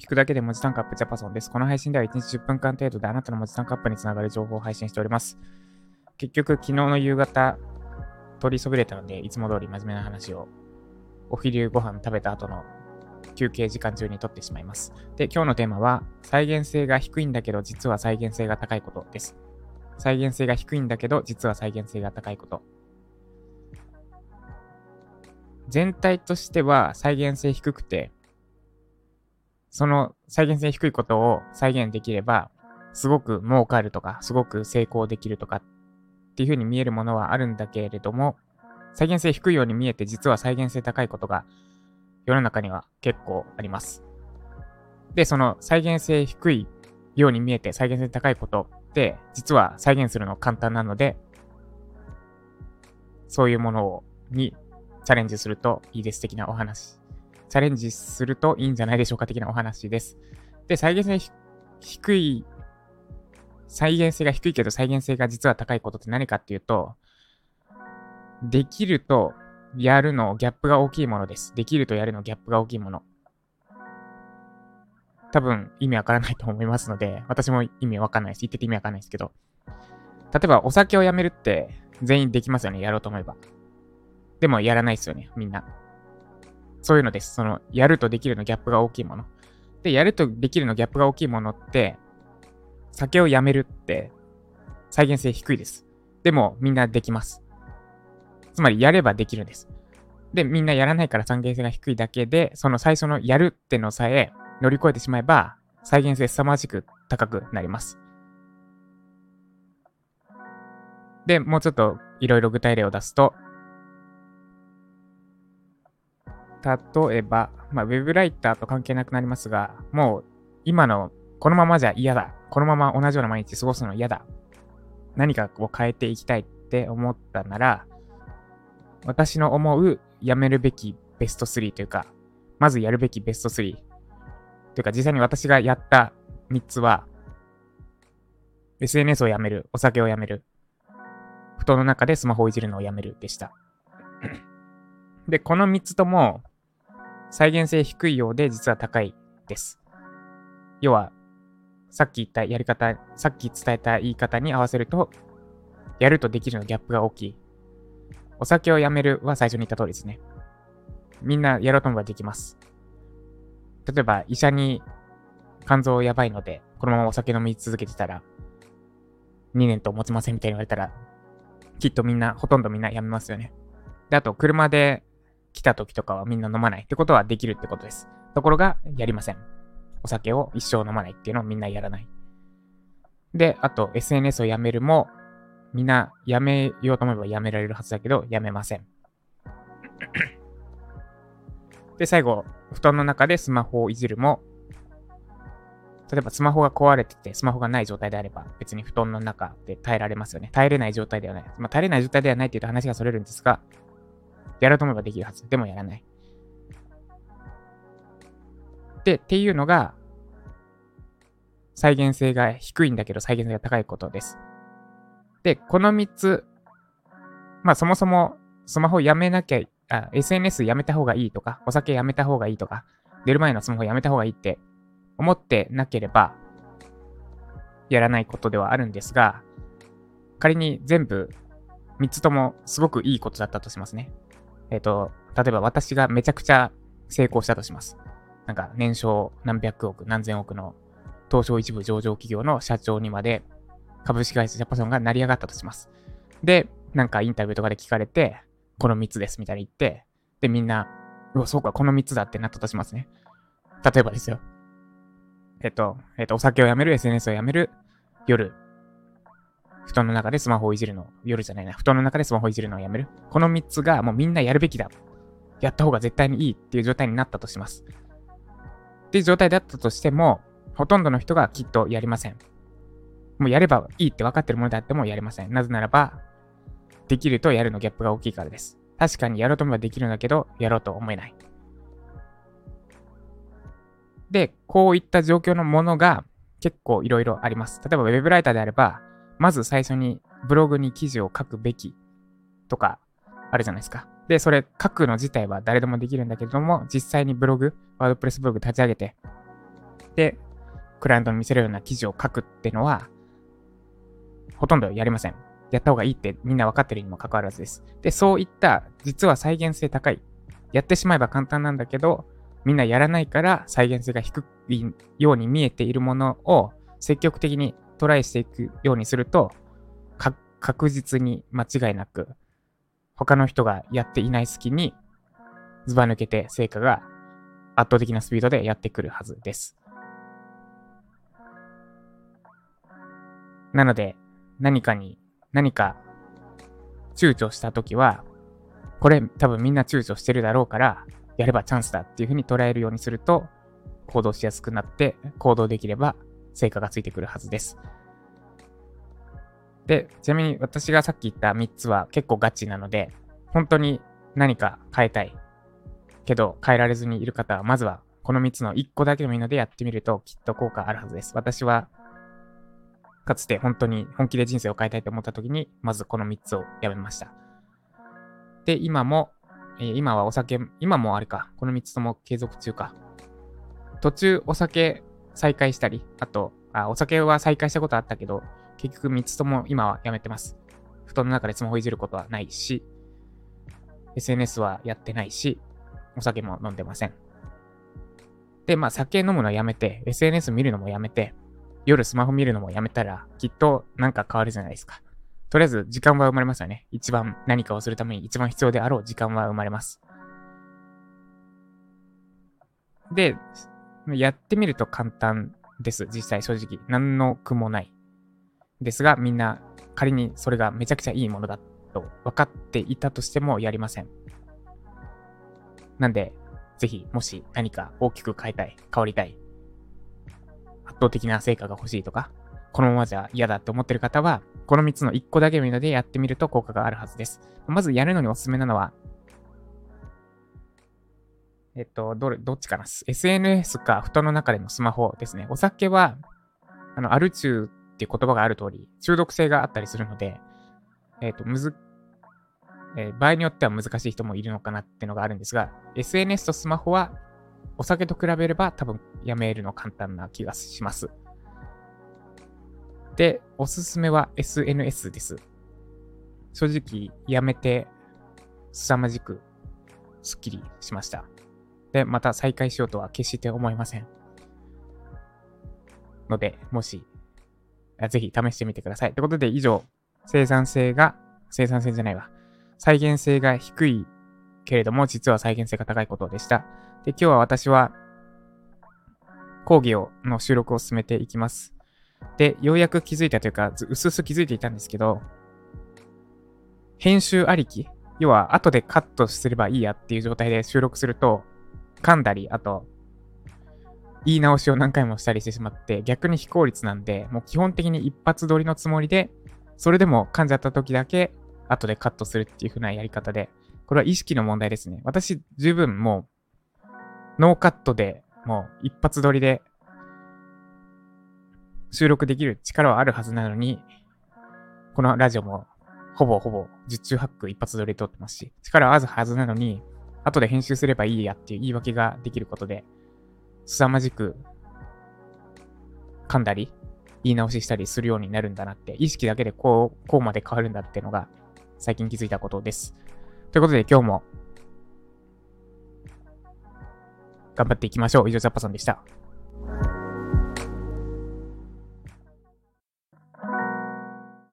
聞くだけで文字タンクアップジャパソンです。この配信では1日10分間程度であなたの文字タンクアップにつながる情報を配信しております。結局、昨日の夕方、取りそびれたので、いつも通り真面目な話を、お昼ご飯食べた後の休憩時間中に撮ってしまいます。で、今日のテーマは、再現性が低いんだけど、実は再現性が高いことです。再現性が低いんだけど、実は再現性が高いこと。全体としては再現性低くて、その再現性低いことを再現できれば、すごく儲かるとか、すごく成功できるとかっていう風に見えるものはあるんだけれども、再現性低いように見えて実は再現性高いことが世の中には結構あります。で、その再現性低いように見えて再現性高いことって実は再現するの簡単なので、そういうものをにチャレンジするといいです的なお話チャレンジするといいんじゃないでしょうか的なお話です。で、再現性低い、再現性が低いけど再現性が実は高いことって何かっていうと、できるとやるのギャップが大きいものです。できるとやるのギャップが大きいもの。多分意味わからないと思いますので、私も意味わかんないです。言ってて意味わかんないですけど。例えばお酒をやめるって全員できますよね。やろうと思えば。でもやらないですよね。みんな。そういうのです。その、やるとできるのギャップが大きいもの。で、やるとできるのギャップが大きいものって、酒をやめるって再現性低いです。でもみんなできます。つまりやればできるんです。で、みんなやらないから再現性が低いだけで、その最初のやるってのさえ乗り越えてしまえば、再現性凄まじく高くなります。で、もうちょっといろいろ具体例を出すと、例えば、まあ、ウェブライターと関係なくなりますが、もう今のこのままじゃ嫌だ。このまま同じような毎日過ごすの嫌だ。何かを変えていきたいって思ったなら、私の思うやめるべきベスト3というか、まずやるべきベスト3。というか実際に私がやった3つは、SNS をやめる、お酒をやめる、布団の中でスマホをいじるのをやめるでした。で、この3つとも再現性低いようで実は高いです。要は、さっき言ったやり方、さっき伝えた言い方に合わせると、やるとできるのギャップが大きい。お酒をやめるは最初に言った通りですね。みんなやろうと思えばできます。例えば、医者に肝臓やばいので、このままお酒飲み続けてたら、2年と持ちませんみたいに言われたら、きっとみんな、ほとんどみんなやめますよね。で、あと、車で来た時とかはみんな飲まないってことはできるってことです。ところが、やりません。お酒を一生飲まないっていうのをみんなやらない。で、あと、SNS をやめるも、みんなやめようと思えばやめられるはずだけど、やめません。で、最後、布団の中でスマホをいじるも、例えばスマホが壊れてて、スマホがない状態であれば、別に布団の中で耐えられますよね。耐えれない状態ではない。まあ、耐えれない状態ではないっていうと話がそれるんですが、やろうと思えばできるはず。でもやらない。で、っていうのが、再現性が低いんだけど再現性が高いことです。で、この3つ、まあそもそもスマホやめなきゃ、あ、SNS やめた方がいいとか、お酒やめた方がいいとか、出る前のスマホやめた方がいいって思ってなければ、やらないことではあるんですが、仮に全部3つともすごくいいことだったとしますね。えっ、ー、と、例えば私がめちゃくちゃ成功したとします。なんか年商何百億、何千億の東証一部上場企業の社長にまで株式会社ジャパソンが成り上がったとします。で、なんかインタビューとかで聞かれて、この3つですみたいに言って、で、みんな、うわ、そうか、この3つだってなったとしますね。例えばですよ。えっと、えっと、お酒をやめる、SNS をやめる、夜、布団の中でスマホをいじるの、夜じゃないな、布団の中でスマホをいじるのをやめる。この3つがもうみんなやるべきだ。やった方が絶対にいいっていう状態になったとします。っていう状態だったとしても、ほとんどの人がきっとやりません。もうやればいいって分かってるものであってもやりません。なぜならば、できるとやるのギャップが大きいからです。確かにやろうと思えばできるんだけど、やろうと思えない。で、こういった状況のものが結構いろいろあります。例えば Web ライターであれば、まず最初にブログに記事を書くべきとか、あるじゃないですか。で、それ書くの自体は誰でもできるんだけれども、実際にブログ、ワードプレスブログ立ち上げて、で、クライアントに見せるような記事を書くってのは、ほとんどやりません。やった方がいいってみんな分かってるにもかかわらずです。で、そういった実は再現性高い。やってしまえば簡単なんだけど、みんなやらないから再現性が低いように見えているものを積極的にトライしていくようにすると、確実に間違いなく、他の人がやっていない隙に、ずば抜けて成果が圧倒的なスピードでやってくるはずです。なので、何かに、何か躊躇したときは、これ多分みんな躊躇してるだろうから、やればチャンスだっていうふうに捉えるようにすると、行動しやすくなって行動できれば成果がついてくるはずです。で、ちなみに私がさっき言った3つは結構ガチなので、本当に何か変えたいけど変えられずにいる方は、まずはこの3つの1個だけでもいいのでやってみるときっと効果あるはずです。私はかつて本当に本気で人生を変えたいと思った時に、まずこの3つをやめました。で、今も、え、今はお酒、今もあれか、この3つとも継続中か。途中お酒再開したり、あと、あ、お酒は再開したことあったけど、結局3つとも今はやめてます。布団の中でスマホいじることはないし、SNS はやってないし、お酒も飲んでません。で、まあ酒飲むのやめて、SNS 見るのもやめて、夜スマホ見るのもやめたら、きっとなんか変わるじゃないですか。とりあえず時間は生まれますよね。一番何かをするために一番必要であろう時間は生まれます。で、やってみると簡単です。実際正直。何の苦もない。ですが、みんな仮にそれがめちゃくちゃいいものだと分かっていたとしてもやりません。なんで、ぜひ、もし何か大きく変えたい、変わりたい、圧倒的な成果が欲しいとか、このままじゃ嫌だって思ってる方は、この3つの1個だけ見るのでやってみると効果があるはずです。まずやるのにおすすめなのは、えっと、どれ、どっちかな ?SNS か布団の中でのスマホですね。お酒は、あの、アルチューっていう言葉がある通り、中毒性があったりするので、えっと、むず、えー、場合によっては難しい人もいるのかなっていうのがあるんですが、SNS とスマホはお酒と比べれば多分やめるの簡単な気がします。で、おすすめは SNS です。正直、やめて、凄まじく、スッキリしました。で、また再開しようとは決して思いません。ので、もし、ぜひ試してみてください。ということで、以上、生産性が、生産性じゃないわ。再現性が低いけれども、実は再現性が高いことでした。で、今日は私は、講義を、の収録を進めていきます。で、ようやく気づいたというか、うすうす気づいていたんですけど、編集ありき、要は後でカットすればいいやっていう状態で収録すると、噛んだり、あと、言い直しを何回もしたりしてしまって、逆に非効率なんで、もう基本的に一発撮りのつもりで、それでも噛んじゃった時だけ、後でカットするっていう風なやり方で、これは意識の問題ですね。私、十分もう、ノーカットでもう一発撮りで収録できる力はあるはずなのに、このラジオもほぼほぼ十中八九一発撮りで撮ってますし、力はあるはずなのに、後で編集すればいいやっていう言い訳ができることで、凄まじく噛んだり、言い直ししたりするようになるんだなって、意識だけでこう、こうまで変わるんだっていうのが最近気づいたことです。ということで今日も頑張っていきましょう。以上、ザッパさんでした。